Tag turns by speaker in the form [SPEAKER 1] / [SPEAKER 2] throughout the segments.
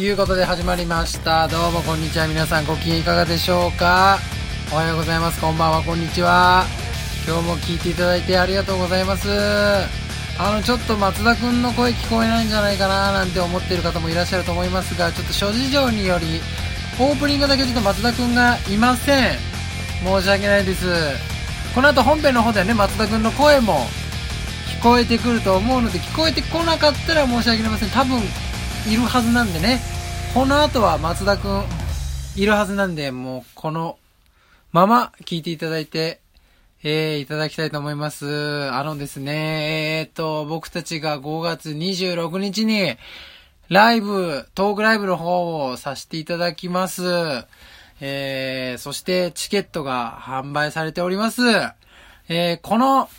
[SPEAKER 1] ということで始まりました。どうもこんにちは。皆さんご機嫌いかがでしょうか？おはようございます。こんばんは。こんにちは。今日も聞いていただいてありがとうございます。あの、ちょっと松田くんの声聞こえないんじゃないかななんて思っている方もいらっしゃると思いますが、ちょっと諸事情により、オープニングだけちょっと松田くんがいません。申し訳ないです。この後本編の方ではね、松田くんの声も聞こえてくると思うので、聞こえてこなかったら申し訳ありません。多分、いるはずなんでね。この後は松田くん、いるはずなんで、もう、このまま聞いていただいて、えー、いただきたいと思います。あのですね、えーっと、僕たちが5月26日に、ライブ、トークライブの方をさせていただきます。えー、そしてチケットが販売されております。えー、この、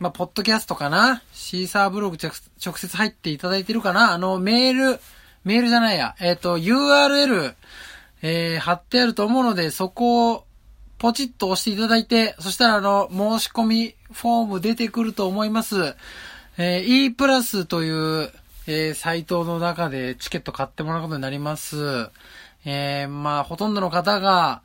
[SPEAKER 1] まあ、ポッドキャストかな？シーサーブログ直接入っていただいてるかな？あの、メール、メールじゃないや。えっ、と、URL、えー、貼ってあると思うので、そこを、ポチッと押していただいて、そしたらあの、申し込みフォーム出てくると思います。えー、e プラスという、えー、サイトの中でチケット買ってもらうことになります。えー、まあ、ほとんどの方が、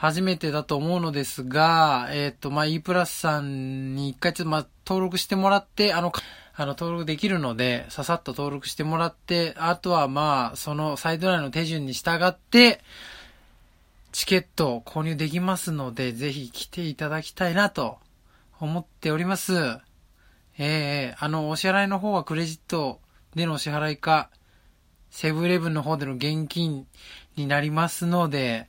[SPEAKER 1] 初めてだと思うのですが、えっ、と、まあ、e プラスさんに一回ちょっと、まあ、登録してもらって、あの、あの、登録できるので、ささっと登録してもらって、あとはまあ、そのサイト内の手順に従って、チケットを購入できますので、ぜひ来ていただきたいなと思っております。ええあの、お支払いの方はクレジットでのお支払いか、セブンイレブンの方での現金になりますので、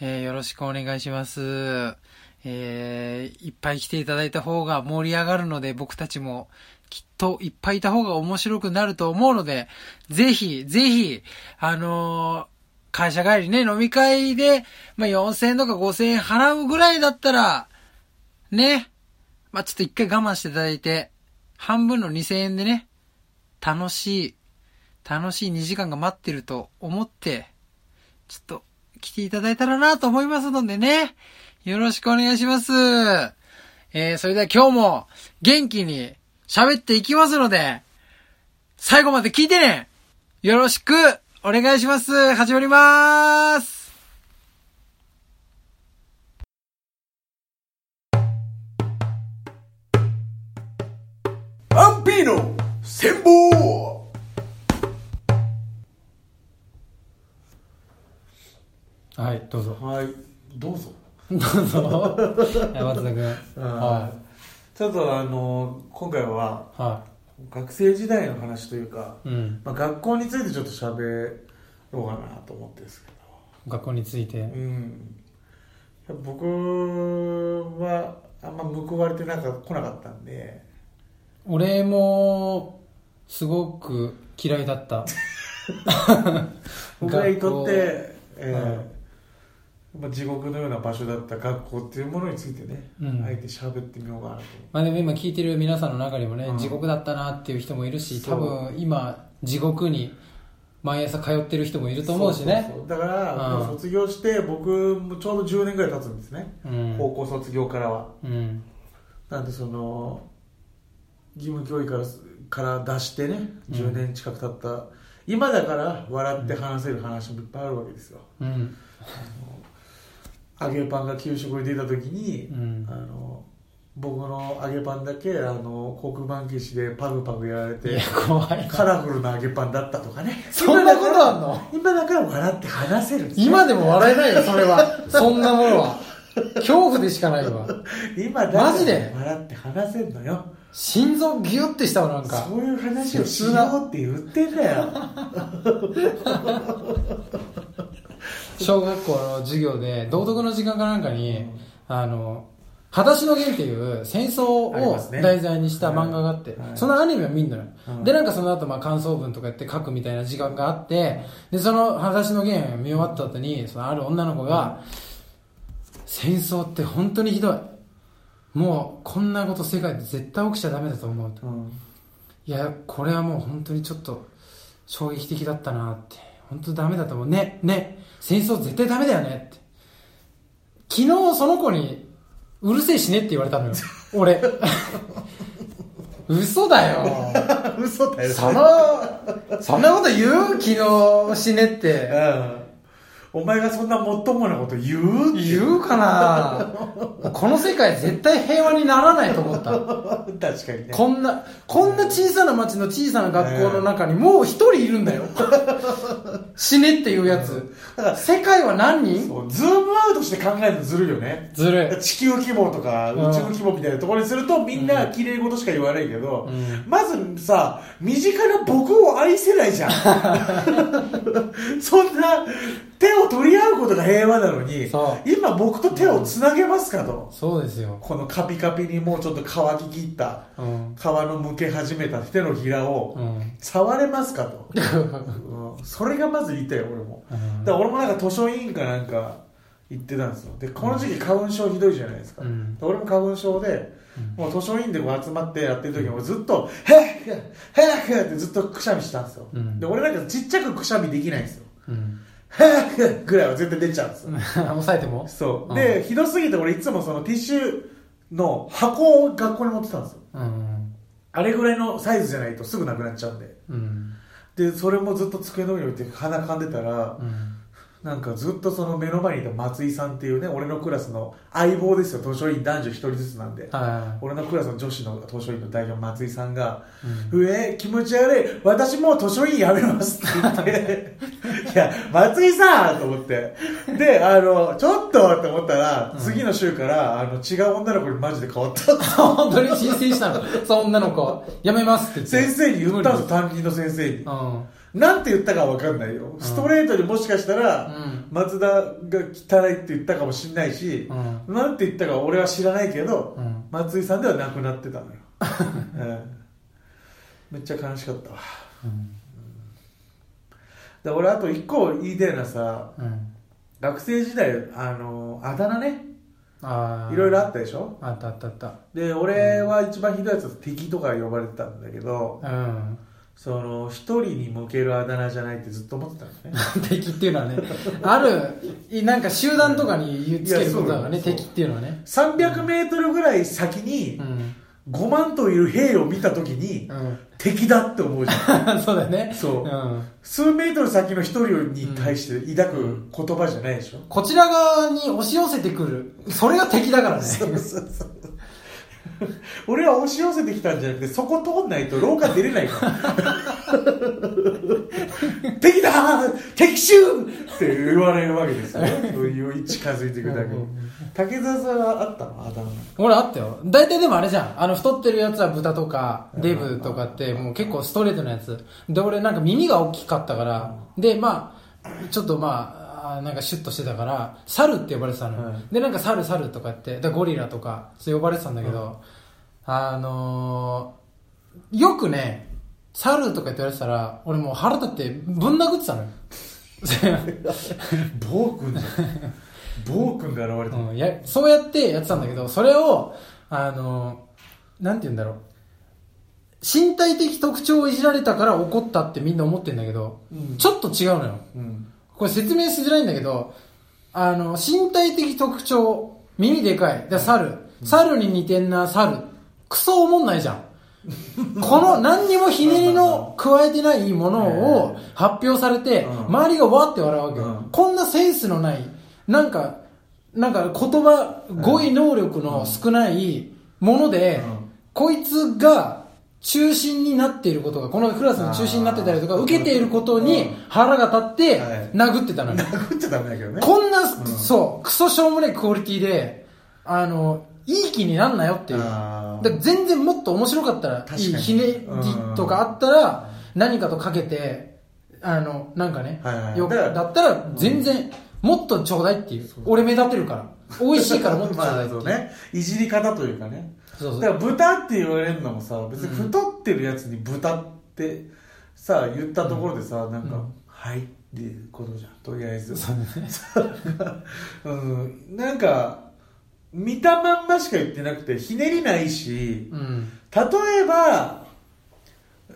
[SPEAKER 1] えーよろしくお願いします。えーいっぱい来ていただいた方が盛り上がるので、僕たちもきっといっぱいいた方が面白くなると思うので、ぜひ、ぜひ、あのー会社帰りね、飲み会で、まあ、4000円とか5000円払うぐらいだったら、ね、まあ、ちょっと一回我慢していただいて、半分の2000円でね、楽しい、楽しい2時間が待ってると思って、ちょっと来ていただいたらなと思いますのでね、よろしくお願いします。えー、それでは今日も元気に喋っていきますので、最後まで聞いてね。よろしくお願いします。始まりまーす。
[SPEAKER 2] アンピーノ戦法。
[SPEAKER 1] はい、どうぞ。
[SPEAKER 2] はいどうぞ
[SPEAKER 1] どうぞ。松 田君。は
[SPEAKER 2] ちょっとあの今回は
[SPEAKER 1] い。は
[SPEAKER 2] 学生時代の話というか、
[SPEAKER 1] い。うん。
[SPEAKER 2] まあ、学校についてちょっと喋ろうかなと思ってですけ
[SPEAKER 1] 学校について？
[SPEAKER 2] ど、。うん、僕はあんま報われてなんか来なかったんで
[SPEAKER 1] 俺も、すごく嫌いだった。
[SPEAKER 2] 僕にとって、えー
[SPEAKER 1] うん
[SPEAKER 2] まあ、地獄のような場所だった学校っていうものについてね、
[SPEAKER 1] うん。
[SPEAKER 2] あえて喋ってみようかなと。
[SPEAKER 1] まあでも今聞いてる皆さんの中にもね、
[SPEAKER 2] うん。
[SPEAKER 1] 地獄だったなっていう人もいるし、多分今、地獄に毎朝通ってる人もいると思うしね。
[SPEAKER 2] だから、
[SPEAKER 1] うん。
[SPEAKER 2] 卒業して僕もちょうど10年ぐらい経つんですね、
[SPEAKER 1] うん。
[SPEAKER 2] 高校卒業からは。
[SPEAKER 1] うん。
[SPEAKER 2] なんでその義務教育からから出してね10年近く経った、今だから笑って話せる話もいっぱいあるわけですよ。
[SPEAKER 1] うん。
[SPEAKER 2] 揚げパンが給食に出た時に、
[SPEAKER 1] うん
[SPEAKER 2] あの僕の揚げパンだけあの黒板消しでパグパグやられて。カラフルな揚げパンだったとかね
[SPEAKER 1] そんなことあんの？
[SPEAKER 2] 今だから笑って話せる
[SPEAKER 1] 今でも笑えないよ、それは。そんなものは。恐怖でしかないわ。
[SPEAKER 2] 今だから
[SPEAKER 1] マジで？
[SPEAKER 2] 笑って話せんのよ
[SPEAKER 1] 心臓ギュッてしたわ、なんか。
[SPEAKER 2] そういう話をしようって言ってんだよ
[SPEAKER 1] 小学校の授業で、道徳の時間かなんかに、あの、裸足の弦っていう戦争を題材にした漫画があって、
[SPEAKER 2] はい
[SPEAKER 1] そのアニメを見んのよ。
[SPEAKER 2] うん
[SPEAKER 1] で、なんかその後、まあ感想文とかやって書くみたいな時間があって、で、その裸足の弦を見終わった後に、そのある女の子が、戦争って本当にひどい。もう、こんなこと世界で絶対起きちゃダメだと思うと。
[SPEAKER 2] うん
[SPEAKER 1] いや、これはもう本当にちょっと衝撃的だったなって。本当ダメだと思う。ね、ね、戦争絶対ダメだよねって。昨日その子に、うるせえしねって言われたのよ。俺。嘘だよ。
[SPEAKER 2] 嘘だよ
[SPEAKER 1] その、そんなこと言う？昨日死ねって。
[SPEAKER 2] うん。お前がそんなもっともなこと言う
[SPEAKER 1] 言うかなこの世界絶対平和にならないと思った。
[SPEAKER 2] 確かにね。
[SPEAKER 1] こんな、こんな小さな町の小さな学校の中にもう一人いるんだよ。死ねっていうやつ。
[SPEAKER 2] だから
[SPEAKER 1] 世界は何人？
[SPEAKER 2] ズームアウトして考えるのずるいよね。
[SPEAKER 1] ずるい。
[SPEAKER 2] 地球規模とか
[SPEAKER 1] うん
[SPEAKER 2] 宇宙規模みたいなところにするとみんな綺麗事しか言わないけど、
[SPEAKER 1] うん
[SPEAKER 2] まずさ身近な僕を愛せないじゃん そんな手を取り合うことが平和なのに今僕と手をつなげますかと、
[SPEAKER 1] そうですよ。
[SPEAKER 2] このカピカピにもうちょっと乾ききった
[SPEAKER 1] うん。
[SPEAKER 2] 皮のむけ始めた手のひらを
[SPEAKER 1] うん。
[SPEAKER 2] 触れますかと、うん。それがまず言いたいよ俺も。だから俺もなんか図書委員かなんか行ってたんですよ。でこの時期花粉症ひどいじゃないですか、俺も花粉症で、
[SPEAKER 1] うん。
[SPEAKER 2] もう図書委員でこう集まってやってる時に俺ずっと「へっへっへっ」ってずっとくしゃみしたんですよ、
[SPEAKER 1] うん。
[SPEAKER 2] で俺なんかちっちゃくくしゃみできないんですよぐらいは絶対出ちゃうんですよ、
[SPEAKER 1] 抑えても？
[SPEAKER 2] そう、
[SPEAKER 1] うん
[SPEAKER 2] でひどすぎて俺いつもそのティッシュの箱を学校に持ってたんですよ
[SPEAKER 1] うん。
[SPEAKER 2] あれぐらいのサイズじゃないとすぐなくなっちゃうんで
[SPEAKER 1] うん。
[SPEAKER 2] でそれもずっと机の上に置いて鼻かんでたら、
[SPEAKER 1] うん。
[SPEAKER 2] なんかずっとその目の前にいた松井さんっていうね俺のクラスの相棒ですよ。図書委員男女一人ずつなんで。
[SPEAKER 1] は
[SPEAKER 2] 俺のクラスの女子の図書委員の代表松井さんが
[SPEAKER 1] い。
[SPEAKER 2] 「うえ気持ち悪い。私もう図書委員やめます」って言って。いや松井さんと思って。であのちょっとって思ったら、次の週からあの違う女の子にマジで変わった。
[SPEAKER 1] 本当に申請したの。その女の子、やめますって。
[SPEAKER 2] 先生に言ったんですよ担任の先生に。
[SPEAKER 1] うん。
[SPEAKER 2] なんて言ったかわかんないよストレートにもしかしたら、
[SPEAKER 1] うん
[SPEAKER 2] 松田が汚いって言ったかもしれないし、
[SPEAKER 1] うん。
[SPEAKER 2] なんて言ったか俺は知らないけど、
[SPEAKER 1] うん
[SPEAKER 2] 松井さんではなくなってたのよ、う んめっちゃ悲しかったわ
[SPEAKER 1] うん。
[SPEAKER 2] で俺あと一個言いたいのはさ
[SPEAKER 1] うん。
[SPEAKER 2] 学生時代あのあだ名ね。いろいろあったでしょ？
[SPEAKER 1] あったあったあった。
[SPEAKER 2] で俺は一番ひどいやつは敵とか呼ばれてたんだけど
[SPEAKER 1] うん。
[SPEAKER 2] その一人に向けるあだ名じゃないってずっと思ってたのね
[SPEAKER 1] 敵っていうのはね、ある、いなんか集団とかにつけることだからね、敵っていうのはね。
[SPEAKER 2] 300メートルぐらい先に
[SPEAKER 1] うん。
[SPEAKER 2] 5万といる兵を見た時に
[SPEAKER 1] うん。
[SPEAKER 2] 敵だって思うじゃん
[SPEAKER 1] そうだよね。
[SPEAKER 2] そう
[SPEAKER 1] うん。
[SPEAKER 2] 数メートル先の一人に対して抱く言葉じゃないでしょ、
[SPEAKER 1] こちら側に押し寄せてくる。それが敵だからね。
[SPEAKER 2] そうそうそう 俺は押し寄せてきたんじゃなくてそこ通んないと廊下出れないから。敵だ敵襲って言われるわけですよ。そういう近づいていくだけ。に竹澤さん。はあったの？あだ名
[SPEAKER 1] 俺あったよ。大体でもあれじゃん。あの、太ってるやつは豚とか、デブとかって、もう結構ストレートなやつ。で、俺なんか耳が大きかったから、で、まあ、ちょっとまあ、なんかシュッとしてたから、猿って呼ばれてたの。
[SPEAKER 2] はい
[SPEAKER 1] で、なんか猿猿とかって、でゴリラとか、そう呼ばれてたんだけど、あのー、よくね、猿とかって言われてたら、俺もう腹立ってぶん殴ってたのよ。
[SPEAKER 2] 暴君じゃん暴君が現れた、
[SPEAKER 1] うん、やそうやってやってたんだけど、それを、あの、なんて言うんだろう。身体的特徴をいじられたから怒ったってみんな思ってんだけど、
[SPEAKER 2] うん
[SPEAKER 1] ちょっと違うのよ。
[SPEAKER 2] うん
[SPEAKER 1] これ説明しづらいんだけど、あの、身体的特徴、耳でかい。で、猿。猿に似てんな、猿。クソおもんないじゃん。この何にもひねりの加えてないものを発表されて、
[SPEAKER 2] うん
[SPEAKER 1] 周りがわって笑うわけよ。
[SPEAKER 2] うん
[SPEAKER 1] こんなセンスのない、なんか、なんか言葉、語彙能力の少ないもので、
[SPEAKER 2] うん
[SPEAKER 1] こいつが中心になっていることが、このクラスの中心になってたりとか、受けていることに
[SPEAKER 2] うん。
[SPEAKER 1] 腹が立って
[SPEAKER 2] はい。
[SPEAKER 1] 殴ってたのよ。
[SPEAKER 2] 殴っちゃダメだけどね。
[SPEAKER 1] こんな、そう、クソしょうもないクオリティで、あの、いい気になんなよっていう。
[SPEAKER 2] あー。
[SPEAKER 1] だから全然もっと面白かったら、
[SPEAKER 2] 確かに。
[SPEAKER 1] いいひねりとかあったら、何かとかけて、あの、なんかね、
[SPEAKER 2] はいはい。
[SPEAKER 1] よく
[SPEAKER 2] だから
[SPEAKER 1] だったら全然、もっとちょうだいっていう。俺目立てるから。美味しいからもっとちょうだいっていう。
[SPEAKER 2] まあそうね。いじり方というかね
[SPEAKER 1] そうそう。
[SPEAKER 2] だから豚って言われるのもさ別に太ってるやつに豚ってさ言ったところでさなんか、
[SPEAKER 1] うん。
[SPEAKER 2] はいっていうことじゃん。とりあえず。
[SPEAKER 1] そうね。
[SPEAKER 2] うん。なんか見たまんましか言ってなくてひねりないし
[SPEAKER 1] うん。
[SPEAKER 2] 例えば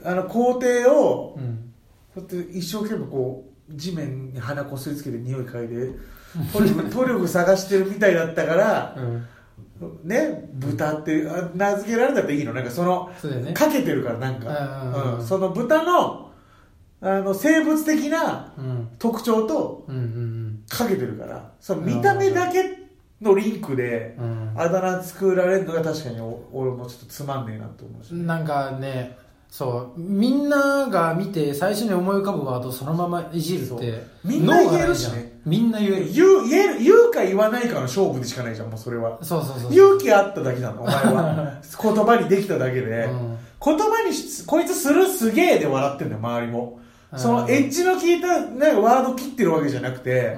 [SPEAKER 2] あの工程を
[SPEAKER 1] うん。
[SPEAKER 2] こうやって一生懸命こう地面に鼻こすりつけて匂い嗅いでトリュフトリュフ探してるみたいだったから
[SPEAKER 1] うん。
[SPEAKER 2] ね豚ってあ名付けられたっていいの？なんかその
[SPEAKER 1] そうだよね。
[SPEAKER 2] かけてるからなんか、
[SPEAKER 1] うん
[SPEAKER 2] うんその豚のあの生物的な
[SPEAKER 1] うん。
[SPEAKER 2] 特徴と
[SPEAKER 1] うんうん
[SPEAKER 2] かけてるから。その見た目だけのリンクで
[SPEAKER 1] うん。
[SPEAKER 2] あだ名作られるのが確かにお俺もちょっとつまんねえなと思うし、
[SPEAKER 1] なんかねそう。みんなが見て最初に思い浮かぶワードをそのままいじるって
[SPEAKER 2] みんな言えるしね
[SPEAKER 1] みんな言える。
[SPEAKER 2] 言う言える言うか言わないかの勝負でしかないじゃんもうそれは。
[SPEAKER 1] そうそうそう
[SPEAKER 2] 勇気あっただけなのお前は。言葉にできただけで、
[SPEAKER 1] うん。
[SPEAKER 2] 言葉にしこいつするすげえで笑ってんだよ周りも。
[SPEAKER 1] うん。
[SPEAKER 2] そのエッジの効いた、ね、ワード切ってるわけじゃなくて、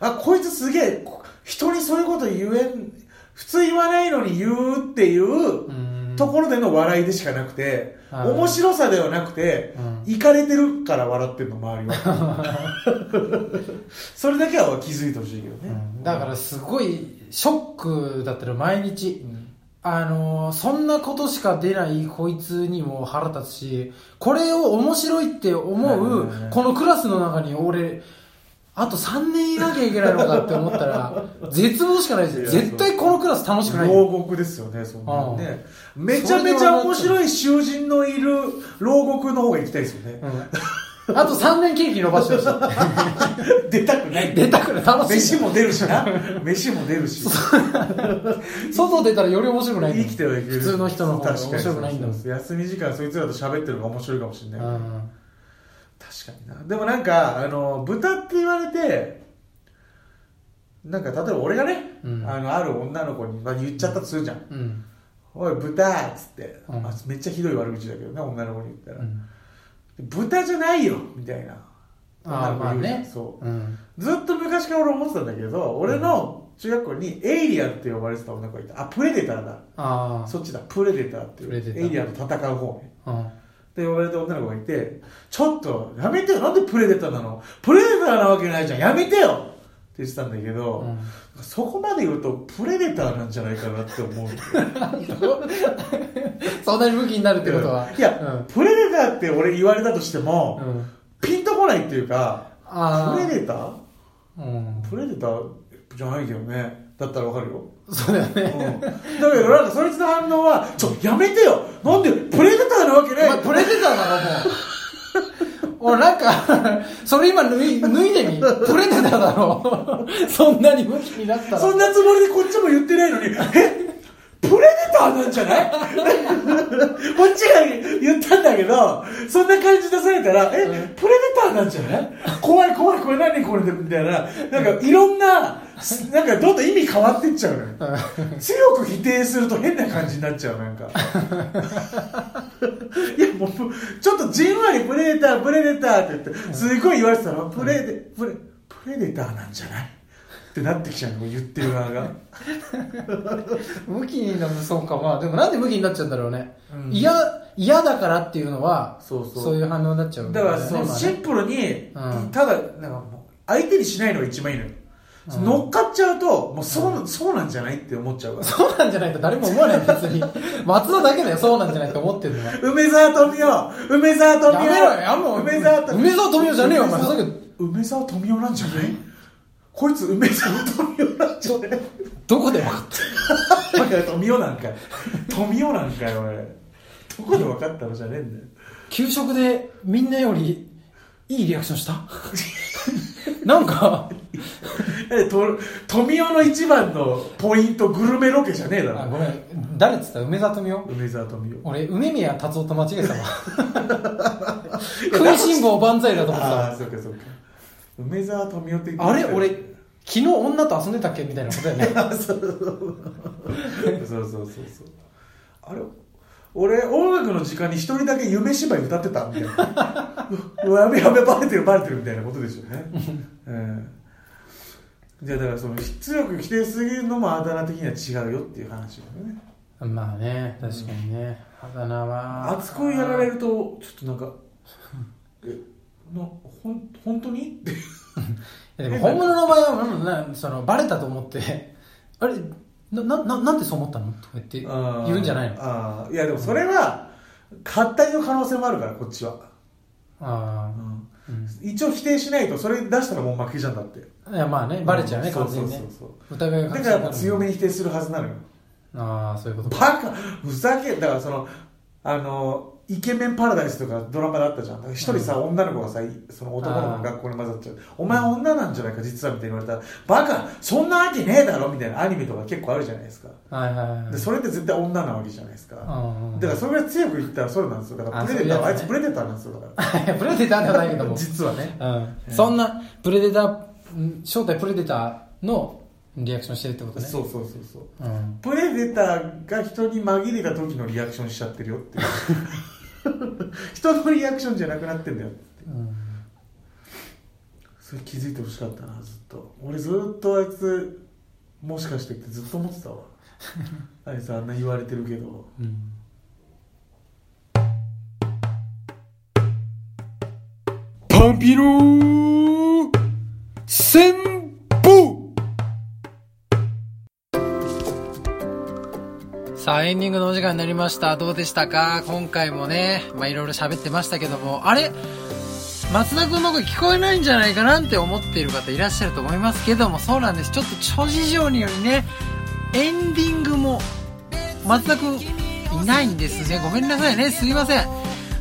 [SPEAKER 2] あこいつすげえこ人にそういうこと言えん普通言わないのに言うっていう
[SPEAKER 1] うん
[SPEAKER 2] ところでの笑いでしかなくて、
[SPEAKER 1] うん
[SPEAKER 2] 面白さではなくて、
[SPEAKER 1] うん。
[SPEAKER 2] いかれてるから笑ってんの周りは。それだけは気づいてほしいけどね、
[SPEAKER 1] うん。だからすごいショックだったら毎日。
[SPEAKER 2] うん。
[SPEAKER 1] あのーそんなことしか出ないこいつにも腹立つしこれを面白いって思うこのクラスの中に俺あと3年いなきゃいけないのかって思ったら 絶望しかないですよ絶対このクラス楽しくないよ
[SPEAKER 2] 牢獄ですよね、そんなのね。めちゃめちゃ面白い囚人のいる牢獄の方が行きたいですよね。
[SPEAKER 1] うんあと3年ケーキ伸ばしてほしい
[SPEAKER 2] 出たくない。
[SPEAKER 1] 出たくない楽しい
[SPEAKER 2] 飯も出るしな。飯も出るし。
[SPEAKER 1] 外出たらより面白くない
[SPEAKER 2] 生きてはいける。
[SPEAKER 1] 普通の人の方が面白くないんだもん
[SPEAKER 2] 休み時間そいつらと喋ってるのが面白いかもしれない。
[SPEAKER 1] うん
[SPEAKER 2] 確かにな。でもなんか、あの、豚って言われて、なんか例えば俺がね、
[SPEAKER 1] うん
[SPEAKER 2] あの、ある女の子に、まあ、言っちゃったとするじゃん。
[SPEAKER 1] うん
[SPEAKER 2] おい、豚っつって、
[SPEAKER 1] うん
[SPEAKER 2] まあめっちゃひどい悪口だけどね、女の子に言ったら。
[SPEAKER 1] うん
[SPEAKER 2] 豚じゃないよみたいな。
[SPEAKER 1] ああまあね
[SPEAKER 2] そう。
[SPEAKER 1] うん
[SPEAKER 2] ずっと昔から俺思ってたんだけど、俺の中学校にエイリアンって呼ばれてた女の子がいた。あ、プレデターだ。
[SPEAKER 1] あ
[SPEAKER 2] そっちだ、プレデターっていう。エイリアンと戦う方ね。
[SPEAKER 1] あうん
[SPEAKER 2] って呼ばれた女の子がいて、ちょっと、やめてよ。なんでプレデターなの？プレデターなわけないじゃん。やめてよって言ってたんだけど、
[SPEAKER 1] うん
[SPEAKER 2] そこまで言うと、プレデターなんじゃないかなって思う。
[SPEAKER 1] そんなに武器になるってことは。
[SPEAKER 2] いや、プレデターって俺言われたとしても、
[SPEAKER 1] うん。うん。
[SPEAKER 2] ピンとこないっていうか、
[SPEAKER 1] あ
[SPEAKER 2] プレデター？
[SPEAKER 1] あ。うん。
[SPEAKER 2] プレデターじゃないけどね。だったらわかるよ。
[SPEAKER 1] そうだよね。
[SPEAKER 2] うん。だけどなんかそいつの反応は、ちょ、やめてよなんでプレデターなわけない
[SPEAKER 1] お前プレデターだろ、もう。俺なんか、それ今脱い脱いでみ。プレデターだろ。そんなに武器になったら。
[SPEAKER 2] そんなつもりでこっちも言ってないのに、え？プレデターなんじゃない？こっちが言ったんだけど、そんな感じ出されたら、え、プレデターなんじゃない？怖い怖い、これ何これ？で、みたいな。なんかいろんな、なんかどんどん意味変わってっちゃうのよ。強く否定すると変な感じになっちゃう、なんか。いや、もう、ちょっとじんわりプレデター、プレデターって言って、すごい言われてたの。プレデ、プレ、プレデターなんじゃない？ってなってきちゃうの、言ってる側が。
[SPEAKER 1] 武器になる、そうか。まあ、でもなんで武器になっちゃうんだろうね
[SPEAKER 2] うん。
[SPEAKER 1] 嫌、嫌だからっていうのは、
[SPEAKER 2] そうそう
[SPEAKER 1] そういう反応になっちゃうん
[SPEAKER 2] だから、そのシンプルに、
[SPEAKER 1] うん
[SPEAKER 2] ただ、なんか相手にしないのが一番いいのよ。
[SPEAKER 1] うん
[SPEAKER 2] 乗っかっちゃうと、もうそう、そうなんじゃないって思っちゃうから。
[SPEAKER 1] そうなんじゃないと誰も思わない、別に。松田だけだよ、そうなんじゃないと思ってるのは。
[SPEAKER 2] 梅沢富美男梅沢富美男
[SPEAKER 1] やめろよ、やもう。
[SPEAKER 2] 梅沢富
[SPEAKER 1] 美男じゃねえよ、お前。
[SPEAKER 2] 梅沢富美男なんじゃない？こいつ梅沢富美男なんじゃない
[SPEAKER 1] どこで分かった？
[SPEAKER 2] 富美男なんかい。富美男なんかよ、俺。どこで分かったのじゃねえんだよ。
[SPEAKER 1] 給食でみんなよりいいリアクションした？なんか、
[SPEAKER 2] えと富美男の一番のポイント、グルメロケじゃねえだろ。
[SPEAKER 1] あごめん、誰っつった？梅沢富美男？
[SPEAKER 2] 梅沢富美男。
[SPEAKER 1] 俺、梅宮達夫と間違えてたわ。食いしん坊万歳だと思ってたわ
[SPEAKER 2] ああ、そっかそっか。梅沢富美男って
[SPEAKER 1] あれ俺、昨日女と遊んでたっけ？みたいなことだよね。
[SPEAKER 2] そうそうそうそうそう。あれ俺、音楽の時間に一人だけ夢芝居歌ってたみたいな。やべやべ、バレてるバレてるみたいなことですよね。うん。じゃあだからその、強く否定すぎるのもあだ名的には違うよっていう話だよね。
[SPEAKER 1] まあね、確かにね。あだ名は。
[SPEAKER 2] 熱くやられると、ちょっとなんか、え、な、ほん、本当に？って。
[SPEAKER 1] いやでも本物の場合はうんなそのバレたと思って あれななななんでそう思ったの？とか言って言うんじゃないの？
[SPEAKER 2] ああ、いやでもそれは、勝ったりの可能性もあるから、こっちは。
[SPEAKER 1] あ
[SPEAKER 2] うん。
[SPEAKER 1] あ、うん、
[SPEAKER 2] 一応否定しないとそれ出したらもう負けじゃんだって。
[SPEAKER 1] いやまあねバレちゃうね、
[SPEAKER 2] ん
[SPEAKER 1] 完全にね
[SPEAKER 2] そうそう。そう
[SPEAKER 1] 疑いが
[SPEAKER 2] だから強めに否定するはずなのよ。
[SPEAKER 1] ああそういうことか。
[SPEAKER 2] バカふざけだからそのあのイケメンパラダイスとかドラマだったじゃん。一人さ、女の子がさ、その男の子の学校に混ざっちゃう。お前女なんじゃないか、実はみたいに言われたら、バカそんなわけねえだろみたいなアニメとか結構あるじゃないですか。
[SPEAKER 1] はいはいはい
[SPEAKER 2] で、それって絶対女なわけじゃないですか。
[SPEAKER 1] うんうん
[SPEAKER 2] だからそれぐらい強く言ったらそうなんですよ。だから
[SPEAKER 1] あ
[SPEAKER 2] プレデターは、あ
[SPEAKER 1] そういつ
[SPEAKER 2] プレデターなんですよ。だか
[SPEAKER 1] プレデターではないけど
[SPEAKER 2] ら。
[SPEAKER 1] も
[SPEAKER 2] 実はね。
[SPEAKER 1] うん、そんなプレデターん正体プレデターのリアクションしてるってことね
[SPEAKER 2] そうそうそうそう。
[SPEAKER 1] うん、
[SPEAKER 2] プレデターが人に紛れた時のリアクションしちゃってるよっていう。人のリアクションじゃなくなってんだよって。
[SPEAKER 1] うん
[SPEAKER 2] それ気づいてほしかったなずっと。俺ずっとあいつもしかしてってずっと思ってたわ。あいつあんな言われてるけど。
[SPEAKER 1] うん。
[SPEAKER 2] パンピロー
[SPEAKER 1] さあエンディングのお時間になりました。どうでしたか？今回もねまあいろいろ喋ってましたけども。あれ？松田君の声聞こえないんじゃないかなって思っている方いらっしゃると思いますけども。そうなんです。ちょっと諸事情によりねエンディングも松田君いないんですね。ごめんなさいね。すいません。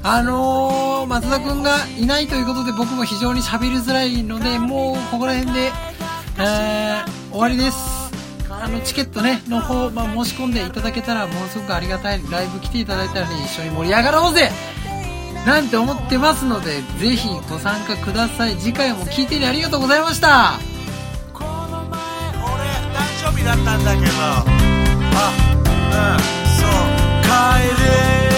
[SPEAKER 1] あのー、松田君がいないということで僕も非常に喋りづらいのでもうここら辺で、えー、終わりです。あのチケットねの方、まあ、申し込んでいただけたらものすごくありがたいライブ来ていただいたらね一緒に盛り上がろうぜ。なんて思ってますのでぜひご参加ください。次回も聞いてねありがとうございました。
[SPEAKER 3] この前俺誕生日だったんだけど。あうんそう。帰れ。